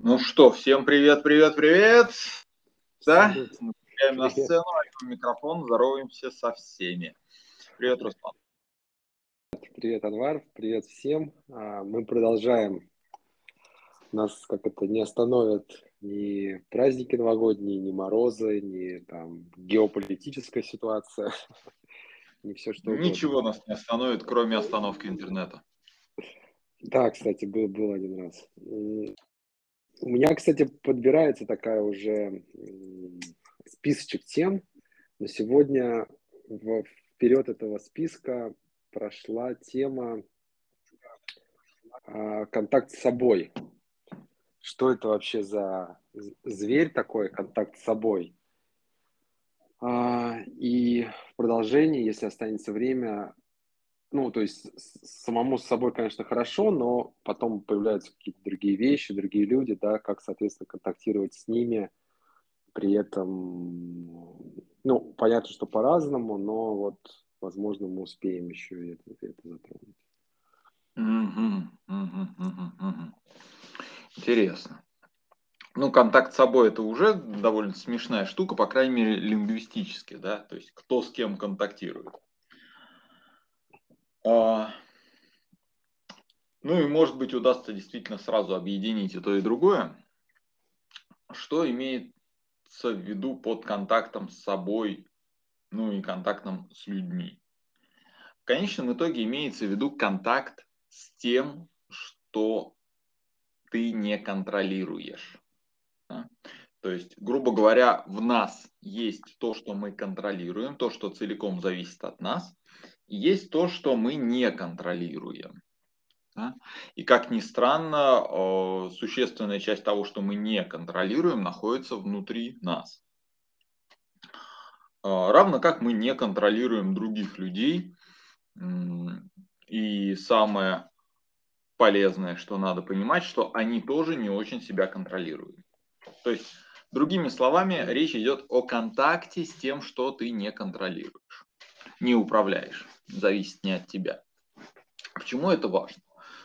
Ну что, всем привет, привет, привет. Да, мы на сцену, микрофон, здороваемся со всеми. Привет, Руслан. Привет, Анвар, привет всем. А, мы продолжаем. Нас как это не остановят ни праздники новогодние, ни морозы, ни там геополитическая ситуация, ни все что угодно. Ничего нас не остановит, кроме остановки интернета. Да, кстати, был, был один раз. У меня, кстати, подбирается такая уже списочек тем, но сегодня вперед этого списка прошла тема а, контакт с собой. Что это вообще за зверь такой, контакт с собой? А, и в продолжении, если останется время, ну, то есть самому с собой, конечно, хорошо, но потом появляются какие-то другие вещи, другие люди, да, как, соответственно, контактировать с ними, при этом, ну, понятно, что по-разному, но вот, возможно, мы успеем еще это, это затронуть. Интересно. Ну, контакт с собой это уже довольно смешная штука, по крайней мере, лингвистически, да, то есть кто с кем контактирует. А, ну и, может быть, удастся действительно сразу объединить и то, и другое. Что имеется в виду под контактом с собой, ну и контактом с людьми? В конечном итоге имеется в виду контакт с тем, что ты не контролируешь. Да? То есть, грубо говоря, в нас есть то, что мы контролируем, то, что целиком зависит от нас, есть то, что мы не контролируем. Да? И как ни странно, э, существенная часть того, что мы не контролируем, находится внутри нас. Э, равно как мы не контролируем других людей. И самое полезное, что надо понимать, что они тоже не очень себя контролируют. То есть, другими словами, речь идет о контакте с тем, что ты не контролируешь, не управляешь зависит не от тебя. Почему это важно?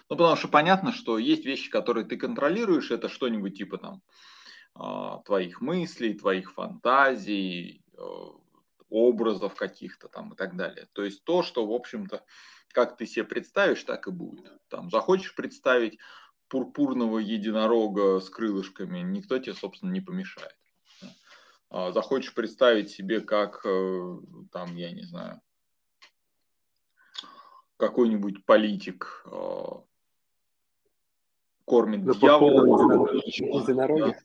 Ну, потому что понятно, что есть вещи, которые ты контролируешь, это что-нибудь типа там а, твоих мыслей, твоих фантазий, э, образов каких-то там и так далее. То есть то, что, в общем-то, как ты себе представишь, так и будет. Там захочешь представить пурпурного единорога с крылышками, никто тебе, собственно, не помешает. А захочешь представить себе, как э, там, я не знаю, какой-нибудь политик э, кормит на дьявола. Единороге.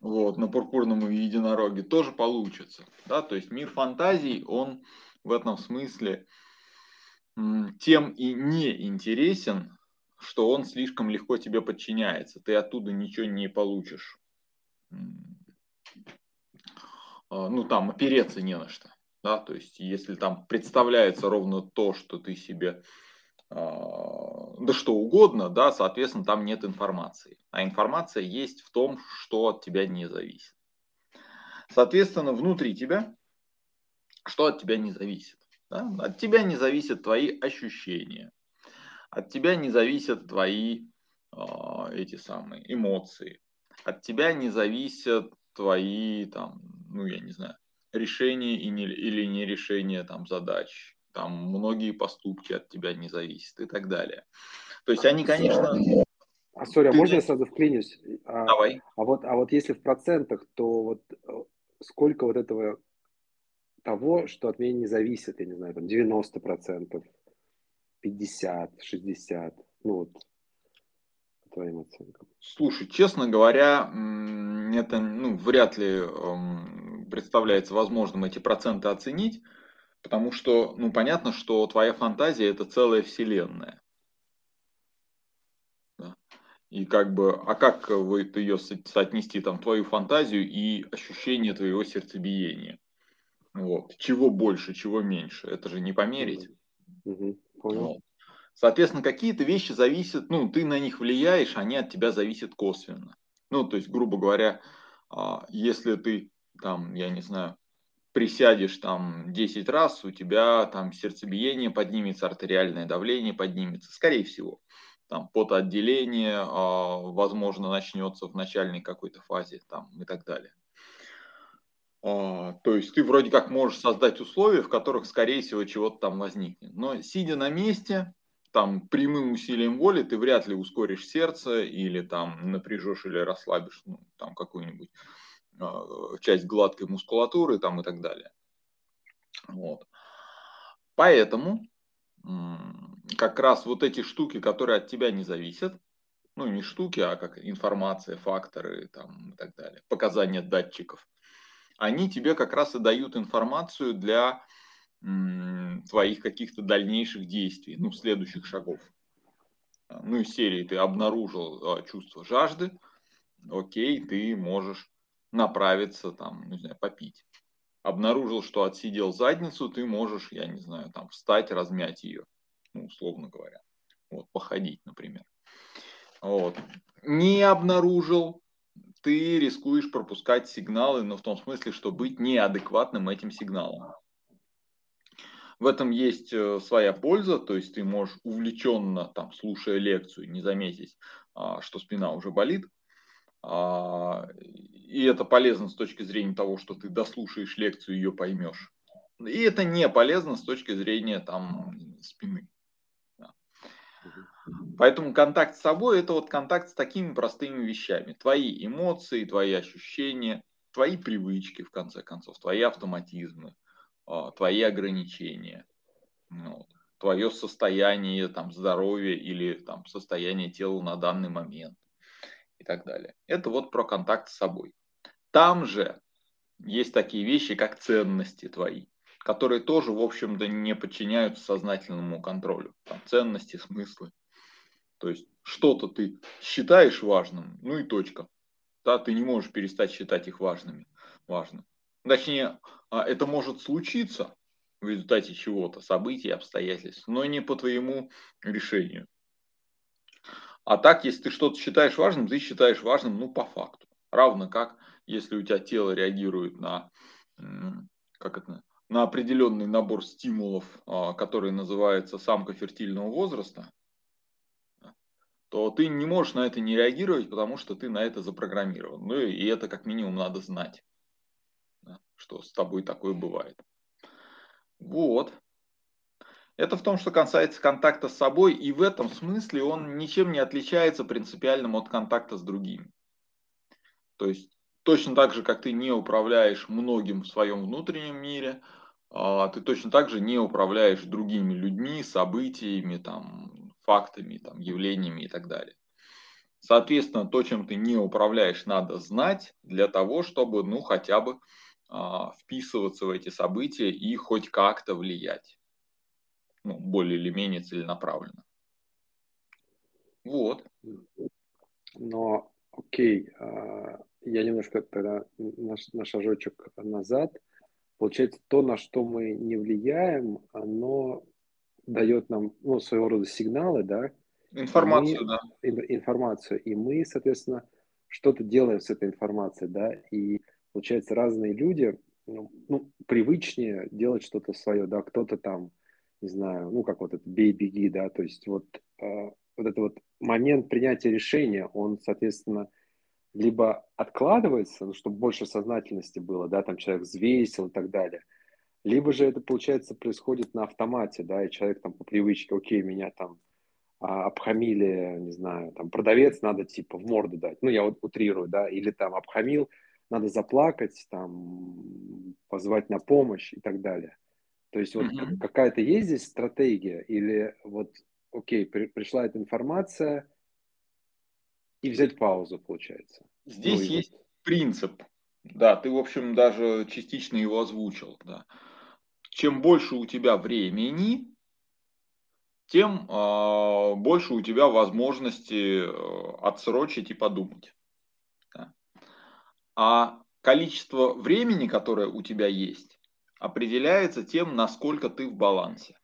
Вот, на пурпурном единороге тоже получится. Да? То есть мир фантазий, он в этом смысле тем и не интересен, что он слишком легко тебе подчиняется. Ты оттуда ничего не получишь. А, ну, там опереться не на что. Да? То есть, если там представляется ровно то, что ты себе а, да что угодно, да, соответственно, там нет информации. А информация есть в том, что от тебя не зависит. Соответственно, внутри тебя, что от тебя не зависит? Да? От тебя не зависят твои ощущения. От тебя не зависят твои э, эти самые эмоции. От тебя не зависят твои, там, ну, я не знаю, решение и не, или не решение там, задач. Там многие поступки от тебя не зависят и так далее. То есть они, конечно... А, сори, а можно я сразу вклинюсь? А, Давай. А вот, а вот если в процентах, то вот э, сколько вот этого того, что от меня не зависит, я не знаю, там 90 процентов, 50, 60, ну вот, твоим оценкам? Слушай, честно говоря, это ну, вряд ли представляется возможным эти проценты оценить, потому что, ну, понятно, что твоя фантазия – это целая вселенная. И как бы, а как вы ее соотнести, там, твою фантазию и ощущение твоего сердцебиения? Вот. Чего больше, чего меньше? Это же не померить. Угу. Вот. Соответственно, какие-то вещи зависят, ну, ты на них влияешь, они от тебя зависят косвенно. Ну, то есть, грубо говоря, а, если ты там, я не знаю, присядешь там 10 раз, у тебя там сердцебиение поднимется, артериальное давление поднимется, скорее всего. там потоотделение, а, возможно, начнется в начальной какой-то фазе там, и так далее. А, то есть ты вроде как можешь создать условия, в которых, скорее всего, чего-то там возникнет. Но сидя на месте, там прямым усилием воли ты вряд ли ускоришь сердце или там напряжешь или расслабишь ну, там какую-нибудь э, часть гладкой мускулатуры там и так далее. Вот. Поэтому как раз вот эти штуки, которые от тебя не зависят, ну не штуки, а как информация, факторы там и так далее, показания датчиков, они тебе как раз и дают информацию для твоих каких-то дальнейших действий, ну, следующих шагов. Ну, из серии ты обнаружил а, чувство жажды, окей, ты можешь направиться там, не знаю, попить. Обнаружил, что отсидел задницу, ты можешь, я не знаю, там встать, размять ее, ну, условно говоря. Вот, походить, например. Вот. Не обнаружил, ты рискуешь пропускать сигналы, но в том смысле, что быть неадекватным этим сигналом. В этом есть э, своя польза, то есть ты можешь увлеченно, там, слушая лекцию, не заметить, а, что спина уже болит. А, и это полезно с точки зрения того, что ты дослушаешь лекцию и ее поймешь. И это не полезно с точки зрения там, спины. Поэтому контакт с собой – это вот контакт с такими простыми вещами. Твои эмоции, твои ощущения, твои привычки, в конце концов, твои автоматизмы – а, твои ограничения, вот, твое состояние там, здоровья или там, состояние тела на данный момент и так далее. Это вот про контакт с собой. Там же есть такие вещи, как ценности твои, которые тоже, в общем-то, не подчиняются сознательному контролю. Там ценности, смыслы. То есть что-то ты считаешь важным, ну и точка. Да, ты не можешь перестать считать их важными, важным. Точнее, а, это может случиться в результате чего-то, событий, обстоятельств, но не по твоему решению. А так, если ты что-то считаешь важным, ты считаешь важным, ну, по факту. Равно как, если у тебя тело реагирует на, как это, на определенный набор стимулов, а, который называется самка фертильного возраста, то ты не можешь на это не реагировать, потому что ты на это запрограммирован. Ну и это как минимум надо знать что с тобой такое бывает. Вот. Это в том, что касается контакта с собой, и в этом смысле он ничем не отличается принципиальным от контакта с другими. То есть точно так же, как ты не управляешь многим в своем внутреннем мире, а, ты точно так же не управляешь другими людьми, событиями, там, фактами, там, явлениями и так далее. Соответственно, то, чем ты не управляешь, надо знать для того, чтобы, ну, хотя бы а, вписываться в эти события и хоть как-то влиять. Ну, более или менее целенаправленно. Вот. Но, окей, а, я немножко тогда на, на шажочек назад. Получается, то, на что мы не влияем, оно дает нам ну, своего рода сигналы, да? Информацию, мы, да. Информацию. И мы, соответственно, что-то делаем с этой информацией, да, и получается, разные люди, ну, ну, привычнее делать что-то свое, да, кто-то там, не знаю, ну, как вот это бей-беги, да, то есть вот, э, вот этот вот момент принятия решения, он, соответственно, либо откладывается, ну, чтобы больше сознательности было, да, там человек взвесил и так далее, либо же это, получается, происходит на автомате, да, и человек там по привычке, окей, меня там а, обхамили, не знаю, там продавец надо типа в морду дать, ну, я вот утрирую, да, или там обхамил, надо заплакать, там, позвать на помощь и так далее. То есть вот mm-hmm. какая-то есть здесь стратегия или вот, окей, при, пришла эта информация и взять паузу, получается. Здесь ну, есть вот... принцип, да, ты, в общем, даже частично его озвучил, да. Чем больше у тебя времени, тем э, больше у тебя возможности э, отсрочить и подумать. А количество времени, которое у тебя есть, определяется тем, насколько ты в балансе.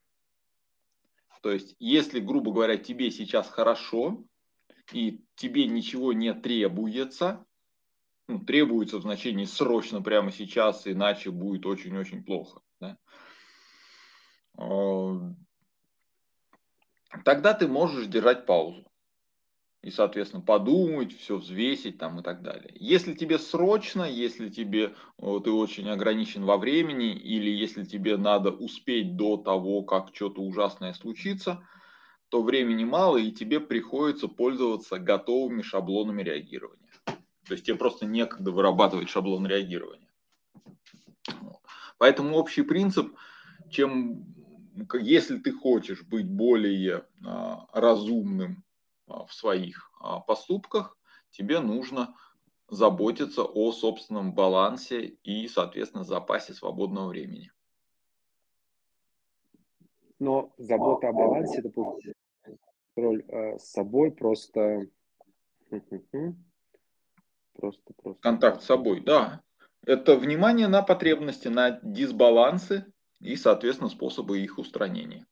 То есть, если, грубо говоря, тебе сейчас хорошо, и тебе ничего не требуется, ну, требуется в значении срочно прямо сейчас, иначе будет очень-очень плохо. Да? А, тогда ты можешь держать паузу. и, соответственно, подумать, все взвесить там и так далее. Если тебе срочно, если тебе ты очень ограничен во времени, или если тебе надо успеть до того, как что-то ужасное случится, то времени мало, и тебе приходится пользоваться готовыми шаблонами реагирования. То есть тебе просто некогда вырабатывать шаблон реагирования. Поэтому общий принцип, чем, если ты хочешь быть более а, разумным а, в своих а, поступках, тебе нужно заботиться о собственном балансе и, соответственно, запасе свободного времени. Но забота о балансе это контроль э, с собой просто просто просто контакт с собой, да. Это внимание на потребности, на дисбалансы и, соответственно, способы их устранения.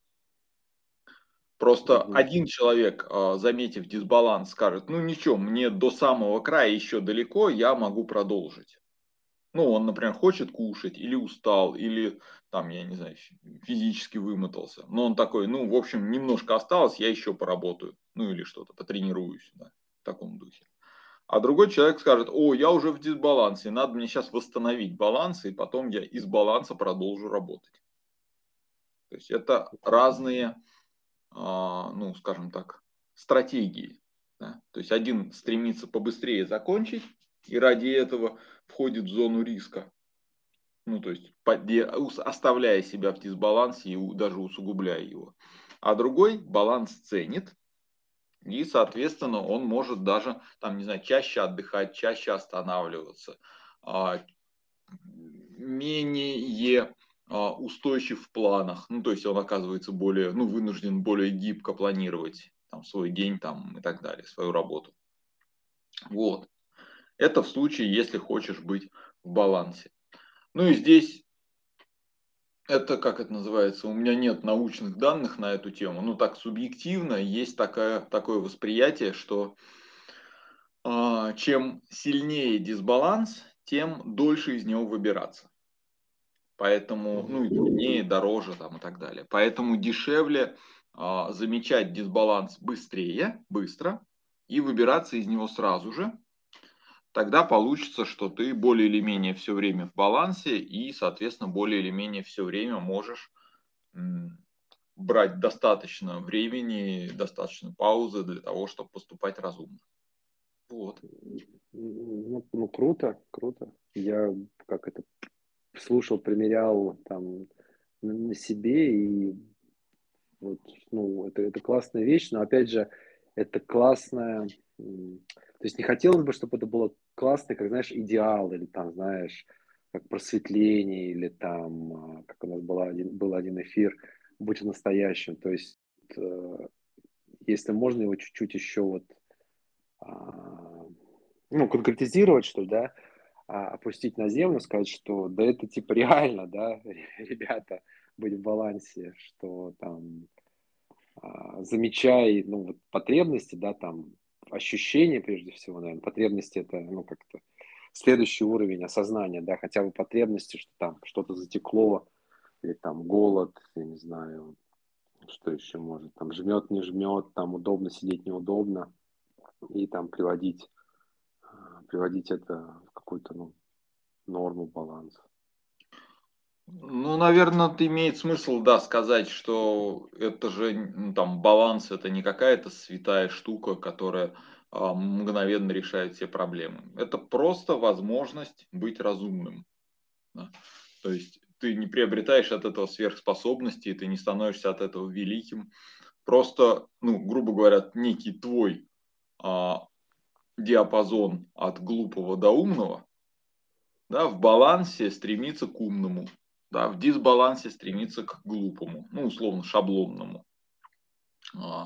Просто угу. один человек, а, заметив дисбаланс, скажет, ну ничего, мне до самого края еще далеко, я могу продолжить. Ну, он, например, хочет кушать, или устал, или там, я не знаю, физически вымотался. Но он такой, ну, в общем, немножко осталось, я еще поработаю. Ну, или что-то, потренируюсь, да, в таком духе. А другой человек скажет, о, я уже в дисбалансе, надо мне сейчас восстановить баланс, и потом я из баланса продолжу работать. То есть это разные а, ну, скажем так, стратегии. Да? То есть один стремится побыстрее закончить, и ради этого входит в зону риска. Ну, то есть оставляя себя в дисбалансе и даже усугубляя его. А другой баланс ценит, и, соответственно, он может даже, там, не знаю, чаще отдыхать, чаще останавливаться, а, менее а, устойчив в планах. Ну, то есть он оказывается более, ну, вынужден более гибко планировать там, свой день там, и так далее, свою работу. Вот. Это в случае, если хочешь быть в балансе. Ну и здесь это, как это называется, у меня нет научных данных на эту тему, ну так субъективно есть такое, такое восприятие, что э, чем сильнее дисбаланс, тем дольше из него выбираться. Поэтому, ну и труднее, дороже там и так далее. Поэтому дешевле а, замечать дисбаланс быстрее, быстро и выбираться из него сразу же. Тогда получится, что ты более или менее все время в балансе и, соответственно, более или менее все время можешь брать достаточно времени, достаточно паузы для того, чтобы поступать разумно. Вот. Ну, ну круто, круто. Я как это слушал, примерял там на себе, и вот, ну, это, это классная вещь, но опять же, это классная, то есть не хотелось бы, чтобы это было классно, как, знаешь, идеал, или там, знаешь, как просветление, или там, а, как у нас был один, был один эфир, быть настоящим, то есть э, если можно его чуть-чуть еще вот, а, ну, конкретизировать, что ли, да, а, опустить на землю, сказать, что да это типа реально, да, ребята, быть в балансе, что там замечай, ну, вот потребности, да, там, ощущения прежде всего, наверное, потребности это, ну, как-то следующий уровень осознания, да, хотя бы потребности, что там что-то затекло, или там голод, я не знаю, что еще может, там жмет, не жмет, там удобно сидеть, неудобно, и там приводить приводить это в какую-то ну, норму, баланс. Ну, наверное, имеет смысл, да, сказать, что это же ну, там баланс, это не какая-то святая штука, которая а, мгновенно решает все проблемы. Это просто возможность быть разумным. Да? То есть ты не приобретаешь от этого сверхспособности, ты не становишься от этого великим. Просто, ну, грубо говоря, некий твой а, диапазон от глупого до умного, да, в балансе стремится к умному, да, в дисбалансе стремится к глупому, ну, условно, шаблонному. А,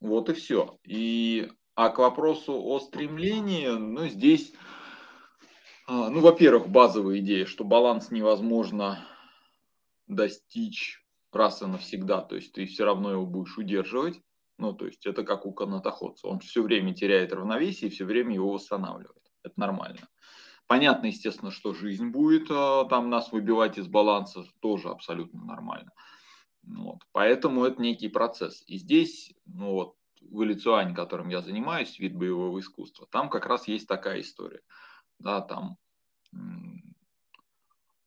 вот и все. И, а к вопросу о стремлении, ну, здесь, а, ну, во-первых, базовая идея, что баланс невозможно достичь раз и навсегда, то есть ты все равно его будешь удерживать. Ну, то есть это как у канатоходца. Он все время теряет равновесие и все время его восстанавливает. Это нормально. Понятно, естественно, что жизнь будет э, там нас выбивать из баланса, тоже абсолютно нормально. Вот. Поэтому это некий процесс. И здесь, ну вот, в Илициане, которым я занимаюсь, вид боевого искусства, там как раз есть такая история. Да, там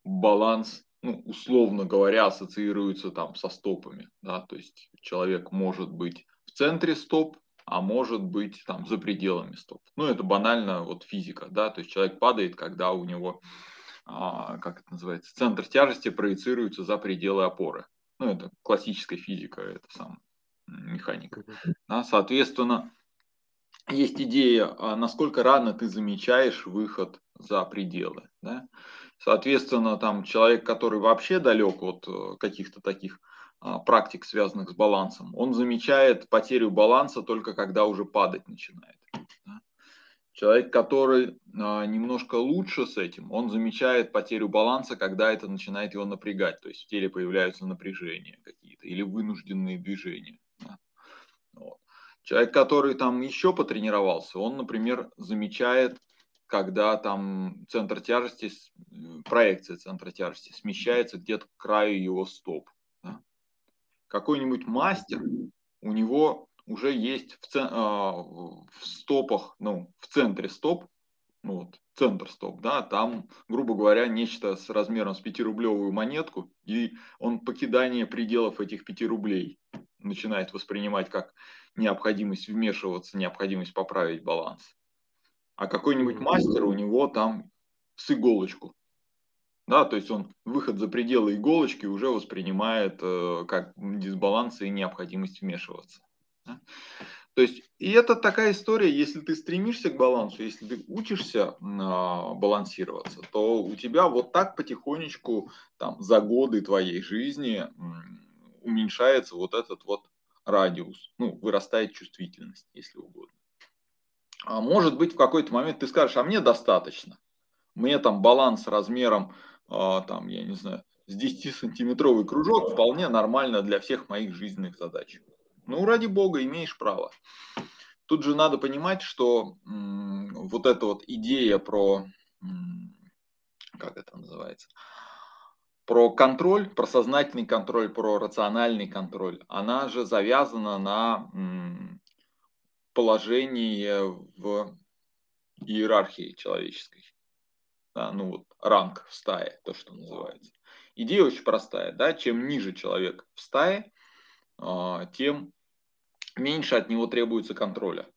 баланс, ну, условно говоря, ассоциируется там со стопами. Да, то есть человек может быть в центре стоп, а может быть там за пределами стоп. Ну, это банально вот физика, да, то есть человек падает, когда у него, а, как это называется, центр тяжести проецируется за пределы опоры. Ну, это классическая физика, это сам механика. Да, соответственно, есть идея, а насколько рано ты замечаешь выход за пределы. Да? Соответственно, там человек, который вообще далек от э, каких-то таких практик, связанных с балансом, он замечает потерю баланса только когда уже падать начинает. Человек, который а, немножко лучше с этим, он замечает потерю баланса, когда это начинает его напрягать. То есть в теле появляются напряжения какие-то или вынужденные движения. Человек, который там еще потренировался, он, например, замечает когда там центр тяжести, проекция центра тяжести смещается где-то к краю его стоп. Какой-нибудь мастер, у него уже есть в, ц... А, в стопах, ну, в центре стоп, ну, вот, центр стоп, да, там, грубо говоря, нечто с размером с 5-рублевую монетку, и он покидание пределов этих 5 рублей начинает воспринимать как необходимость вмешиваться, необходимость поправить баланс а какой-нибудь мастер у него там с иголочку. Да, то есть он выход за пределы иголочки уже воспринимает э, как дисбаланс и необходимость вмешиваться. Да? То есть, и это такая история, если ты стремишься к балансу, если ты учишься э, балансироваться, то у тебя вот так потихонечку там, за годы твоей жизни э, уменьшается вот этот вот радиус, ну, вырастает чувствительность, если угодно. А может быть, в какой-то момент ты скажешь, а мне достаточно. Мне там баланс размером, а, там, я не знаю, с 10-сантиметровый кружок вполне нормально для всех моих жизненных задач. Ну, ради бога, имеешь право. Тут же надо понимать, что вот эта вот идея про, как это называется, про контроль, про сознательный контроль, про рациональный контроль, она же завязана на м, положение в иерархии человеческой. Да, ну вот ранг в стае, то, что называется. Идея очень простая. Да? Чем ниже человек в стае, а, тем меньше от него требуется контроля.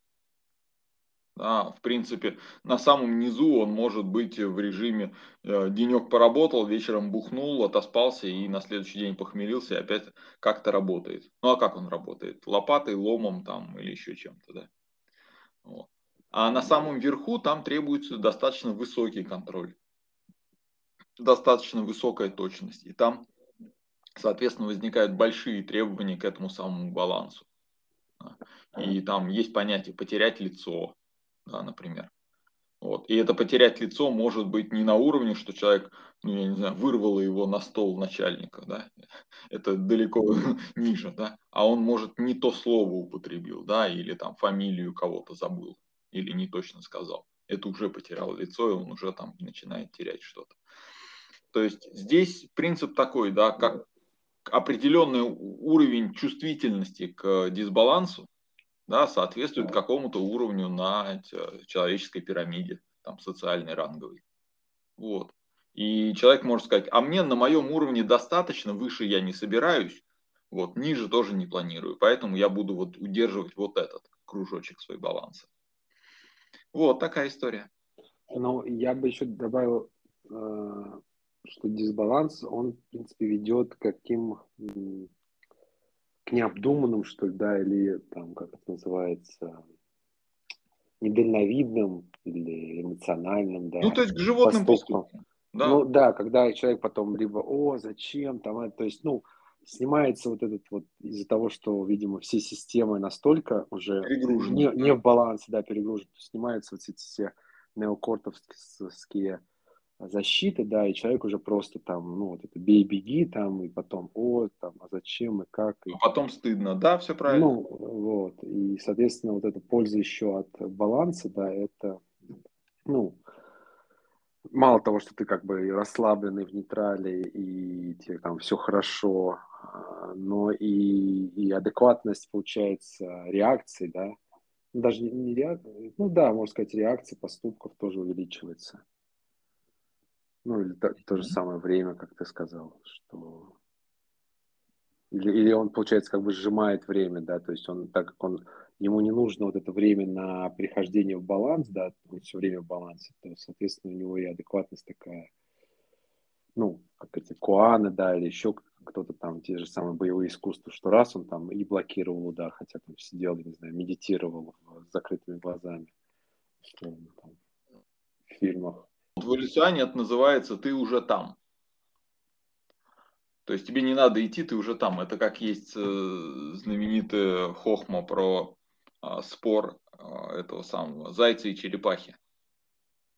Да, в принципе, на самом низу он может быть в режиме э, денек поработал, вечером бухнул, отоспался и на следующий день похмелился и опять как-то работает. Ну а как он работает? Лопатой, ломом там или еще чем-то, да. Вот. А на самом верху там требуется достаточно высокий контроль, достаточно высокая точность. И там, соответственно, возникают большие требования к этому самому балансу. И там есть понятие потерять лицо, да, например. Вот. И это потерять лицо может быть не на уровне, что человек, ну, я не знаю, вырвало его на стол начальника, да, это далеко ниже, да, а он, может, не то слово употребил, да, или там фамилию кого-то забыл, или не точно сказал. Это уже потерял лицо, и он уже там начинает терять что-то. То есть здесь принцип такой, да, как определенный уровень чувствительности к дисбалансу, да, соответствует какому-то уровню на человеческой пирамиде, там, социальной, ранговой. Вот. И человек может сказать, а мне на моем уровне достаточно, выше я не собираюсь, вот, ниже тоже не планирую, поэтому я буду вот удерживать вот этот кружочек свой баланса. Вот такая история. Ну, я бы еще добавил, э, что дисбаланс, он, в принципе, ведет к каким к необдуманным, что ли, да, или там, как это называется, недальновидным или эмоциональным, да. Ну, то есть к животным поступкам. поступкам. Да. Ну, да, когда человек потом либо, о, зачем, там, то есть, ну, снимается вот этот вот из-за того, что, видимо, все системы настолько уже не, не в балансе, да, перегружены, снимаются вот эти все неокортовские защиты, да, и человек уже просто там, ну, вот это бей-беги там, и потом, о, там, а зачем и как. И... А потом стыдно, да, все правильно. Ну, вот, и, соответственно, вот эта польза еще от баланса, да, это, ну, мало того, что ты как бы расслабленный в нейтрале, и тебе там все хорошо, но и, и адекватность, получается, реакции, да, ну, даже не, не реакции, ну да, можно сказать, реакции поступков тоже увеличивается. Ну, или то, то же самое время, как ты сказал, что... Или, или он, получается, как бы сжимает время, да, то есть он, так как он, ему не нужно вот это время на прихождение в баланс, да, он все время в балансе, то, соответственно, у него и адекватность такая, ну, как эти куаны, да, или еще кто-то там, те же самые боевые искусства, что раз он там и блокировал удар, хотя там сидел, не знаю, медитировал с закрытыми глазами, условно, там, в фильмах. В эволюционе это называется «ты уже там». То есть тебе не надо идти, ты уже там. Это как есть э, знаменитая хохма про а, спор а, этого самого зайца и черепахи.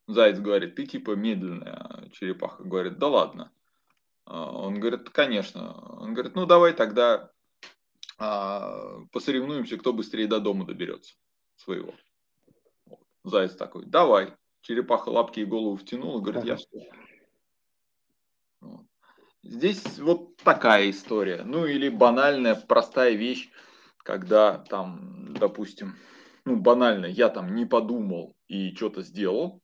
Заяц говорит, ты типа медленная. Черепаха говорит, да ладно. А, он говорит, конечно. Он говорит, ну давай тогда посоревнуемся, кто быстрее до дома доберется своего. Заяц такой, давай. Черепаха лапки и голову втянула, говорит, я что? Здесь вот такая история. Ну или банальная, простая вещь, когда там, допустим, ну банально, я там не подумал и что-то сделал,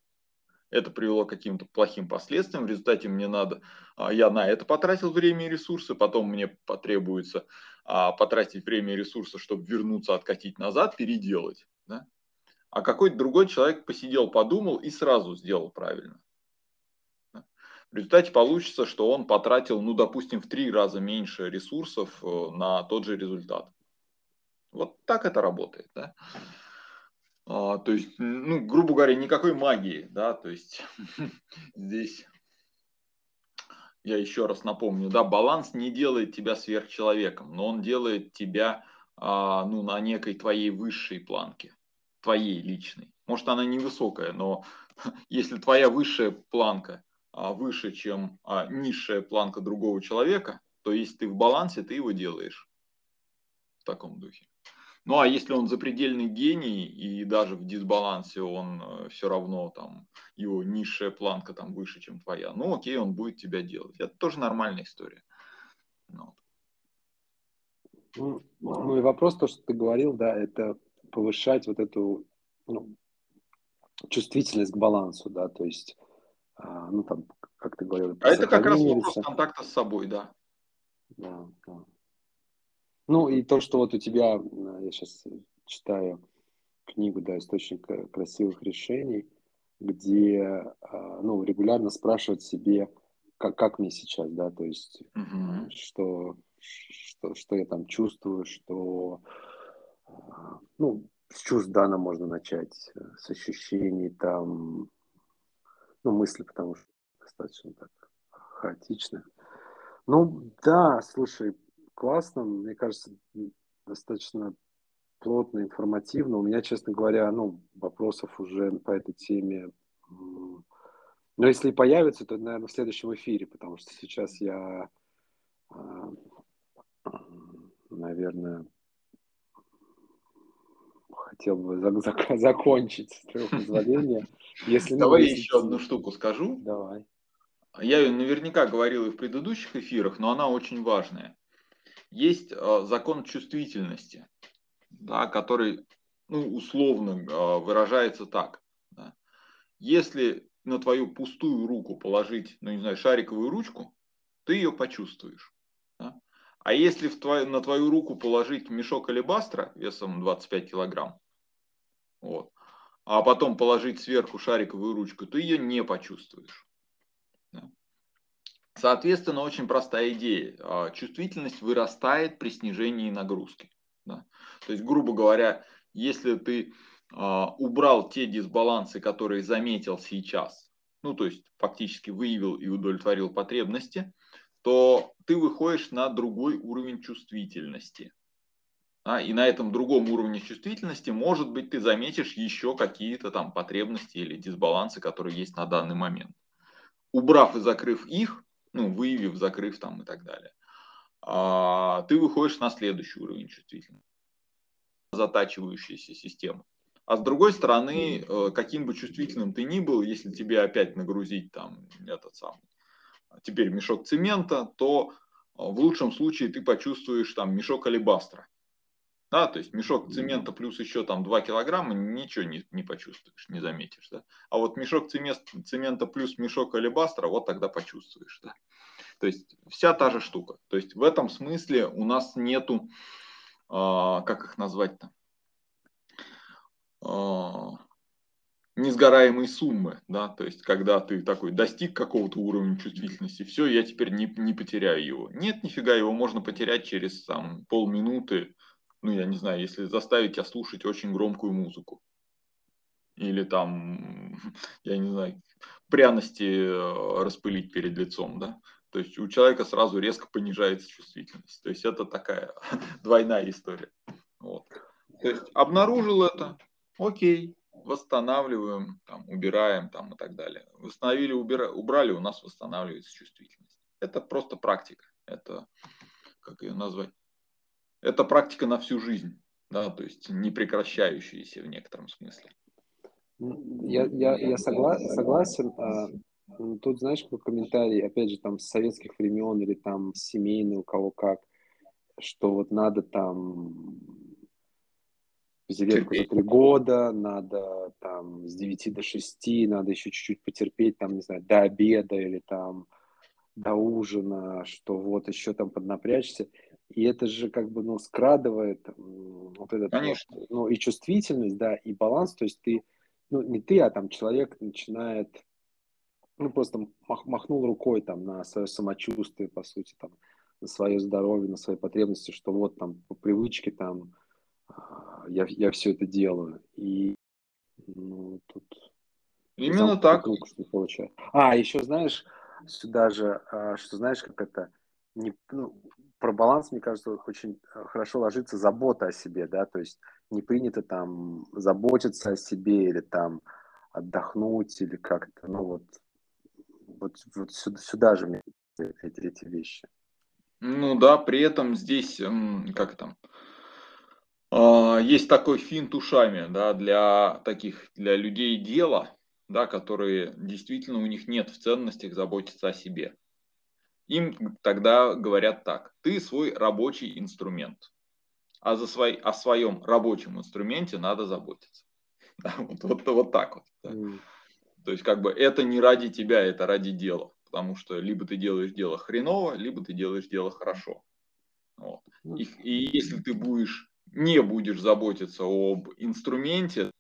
это привело к каким-то плохим последствиям. В результате мне надо, а, я на это потратил время и ресурсы, потом мне потребуется а, потратить время и ресурсы, чтобы вернуться, откатить назад, переделать. Да? а какой-то другой человек посидел, подумал и сразу сделал правильно. В результате получится, что он потратил, ну, допустим, в три раза меньше ресурсов э, на тот же результат. Вот так это работает, да. А, то есть, ну, грубо говоря, никакой магии, да, то есть здесь я еще раз напомню, да, баланс не делает тебя сверхчеловеком, но он делает тебя, а, ну, на некой твоей высшей планке твоей личной. Может, она невысокая, но если твоя высшая планка а, выше, чем а, низшая планка другого человека, то если ты в балансе, ты его делаешь в таком духе. Ну а если он запредельный гений и даже в дисбалансе он э, все равно там его низшая планка там выше, чем твоя, ну окей, он будет тебя делать. Это тоже нормальная история. Ну, ну, ну и вопрос, то, что ты говорил, да, это повышать вот эту ну, чувствительность к балансу, да, то есть, а, ну там, как ты говорил, а это как раз вопрос контакта с собой, да. Да, да. Ну и то, что вот у тебя, я сейчас читаю книгу, да, источник красивых решений, где, а, ну, регулярно спрашивать себе, как, как мне сейчас, да, то есть, угу. что, что, что я там чувствую, что ну, с чувств дана можно начать, э, с ощущений там, ну, мысли, потому что достаточно так хаотично. Ну, да, слушай, классно, мне кажется, достаточно плотно, информативно. У меня, честно говоря, ну, вопросов уже по этой теме, но если и появится, то, наверное, в следующем эфире, потому что сейчас я, а, наверное, хотел бы зак- закончить, с твоего позволения. Если, Давай я еще одну штуку скажу. Давай. Я ее наверняка говорил и в предыдущих эфирах, но она очень важная. Есть э, закон чувствительности, да, который ну, условно э, выражается так. Да. Если на твою пустую руку положить, ну не знаю, шариковую ручку, ты ее почувствуешь. Да. А если в твою, на твою руку положить мешок алебастра весом 25 килограмм, вот, а потом положить сверху шариковую ручку, то ее не почувствуешь. Соответственно, очень простая идея. А, чувствительность вырастает при снижении нагрузки. Да. То есть, грубо говоря, если ты а, убрал те дисбалансы, которые заметил сейчас, ну, то есть фактически выявил и удовлетворил потребности, то ты выходишь на другой уровень чувствительности. А, и на этом другом уровне чувствительности, может быть, ты заметишь еще какие-то там потребности или дисбалансы, которые есть на данный момент. Убрав и закрыв их, ну, выявив, закрыв там и так далее, а, ты выходишь на следующий уровень чувствительности, затачивающаяся система. А с другой стороны, э, каким бы чувствительным ты ни был, если тебе опять нагрузить там этот самый, теперь мешок цемента, то в лучшем случае ты почувствуешь там мешок алебастра. Да, то есть мешок цемента плюс еще там 2 килограмма, ничего не, не почувствуешь, не заметишь. Да? А вот мешок цемент, цемента плюс мешок алебастра, вот тогда почувствуешь. Да? То есть вся та же штука. То есть в этом смысле у нас нету, э, как их назвать-то, э, несгораемой суммы, да, то есть когда ты такой достиг какого-то уровня чувствительности, все, я теперь не, не потеряю его. Нет, нифига, его можно потерять через там полминуты, ну, я не знаю, если заставить тебя слушать очень громкую музыку. Или там, я не знаю, пряности э, распылить перед лицом, да. То есть у человека сразу резко понижается чувствительность. То есть это такая двойная история. Вот. То есть обнаружил это, окей, восстанавливаем, там, убираем там, и так далее. Восстановили, убира... убрали, у нас восстанавливается чувствительность. Это просто практика. Это, как ее назвать? Это практика на всю жизнь, да, то есть не прекращающаяся в некотором смысле. Я, я, я согла- согласен. А, тут, знаешь, какой комментарий, опять же, там, с советских времен или там семейный, у кого как, что вот надо там безделетку за три года, надо там с 9 до 6, надо еще чуть-чуть потерпеть, там, не знаю, до обеда или там до ужина, что вот еще там поднапрячься. И это же как бы, ну, скрадывает вот этот, Конечно. Ну, и чувствительность, да, и баланс, то есть ты, ну, не ты, а там человек начинает, ну, просто мах, махнул рукой там на свое самочувствие, по сути, там, на свое здоровье, на свои потребности, что вот там по привычке там а, я, я все это делаю. И ну, тут... Именно так. Круг, что получаю. А, еще знаешь, сюда же, а, что знаешь, как это... Не, ну, про баланс, мне кажется, очень а, хорошо ложится забота о себе, да, то есть не принято там заботиться о себе или там отдохнуть или как-то, ну вот, вот, вот сюда, сюда же мне эти, эти вещи. Ну да, при этом здесь, как там, есть такой финт ушами, да, для таких, для людей дела, да, которые действительно у них нет в ценностях заботиться о себе. Им тогда говорят так, ты свой рабочий инструмент, а за свой, о своем рабочем инструменте надо заботиться. Да, вот, вот, вот так вот. Да. Mm. То есть как бы это не ради тебя, это ради дела. Потому что либо ты делаешь дело хреново, либо ты делаешь дело хорошо. Вот. И, и если ты будешь не будешь заботиться об инструменте,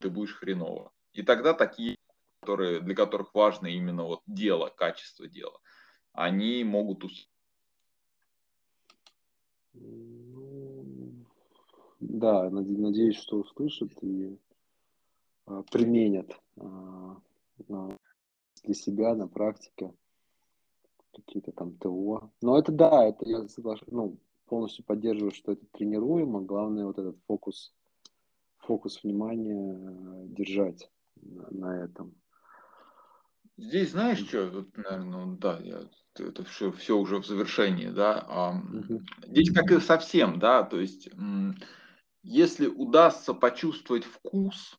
ты будешь хреново. И тогда такие, которые, для которых важно именно вот дело, качество дела, они могут Да, надеюсь, что услышат и а, применят а, для себя на практике какие-то там ТО. Но это да, это я соглашусь, ну, полностью поддерживаю, что это тренируемо. Главное вот этот фокус, фокус внимания э, держать на, на этом. Здесь знаешь что, вот, наверное, ну, да, я, это все, все уже в завершении, да. А, угу. Здесь как и совсем, да, то есть если удастся почувствовать вкус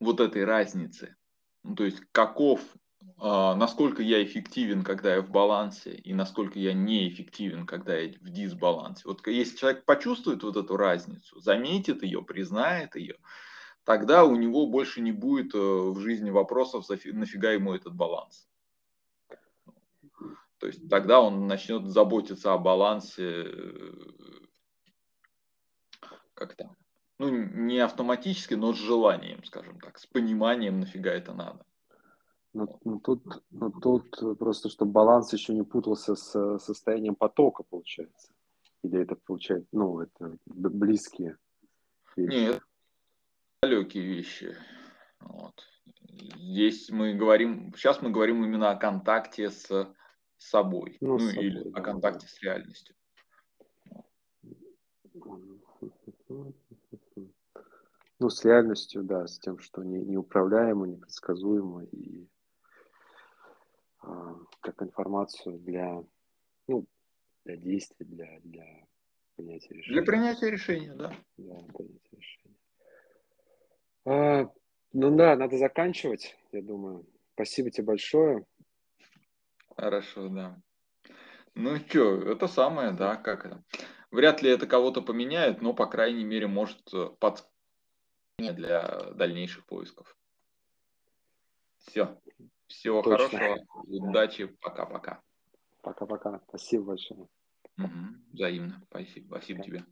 вот этой разницы, ну, то есть каков а, насколько я эффективен, когда я в балансе, и насколько я неэффективен, когда я в дисбалансе. Вот если человек почувствует вот эту разницу, заметит ее, признает ее, тогда у него больше не будет э, в жизни вопросов, нафига ему этот баланс. То есть тогда он начнет заботиться о балансе э, как то ну, не автоматически, но с желанием, скажем так, с пониманием, нафига это надо. Но, но, тут, но тут просто, чтобы баланс еще не путался с состоянием потока, получается. Или это получается, ну, это близкие. Нет, далекие вещи. Вот. Здесь мы говорим, сейчас мы говорим именно о контакте с собой, ну, ну собой, или да, о контакте с реальностью. Ну, с реальностью, да, с тем, что не, неуправляемо, непредсказуемо и а, как информацию для, ну, для действий, для, для принятия решения. Для принятия решения, да. Да, принятия решения. А, ну да, надо заканчивать, я думаю. Спасибо тебе большое. Хорошо, да. Ну что, это самое, да, как это. Вряд ли это кого-то поменяет, но, по крайней мере, может э, подсказать для дальнейших поисков. Все. Всего Точно. хорошего. Удачи. Пока-пока. Пока-пока. Спасибо большое. Угу. Взаимно. Спасибо. Спасибо тебе.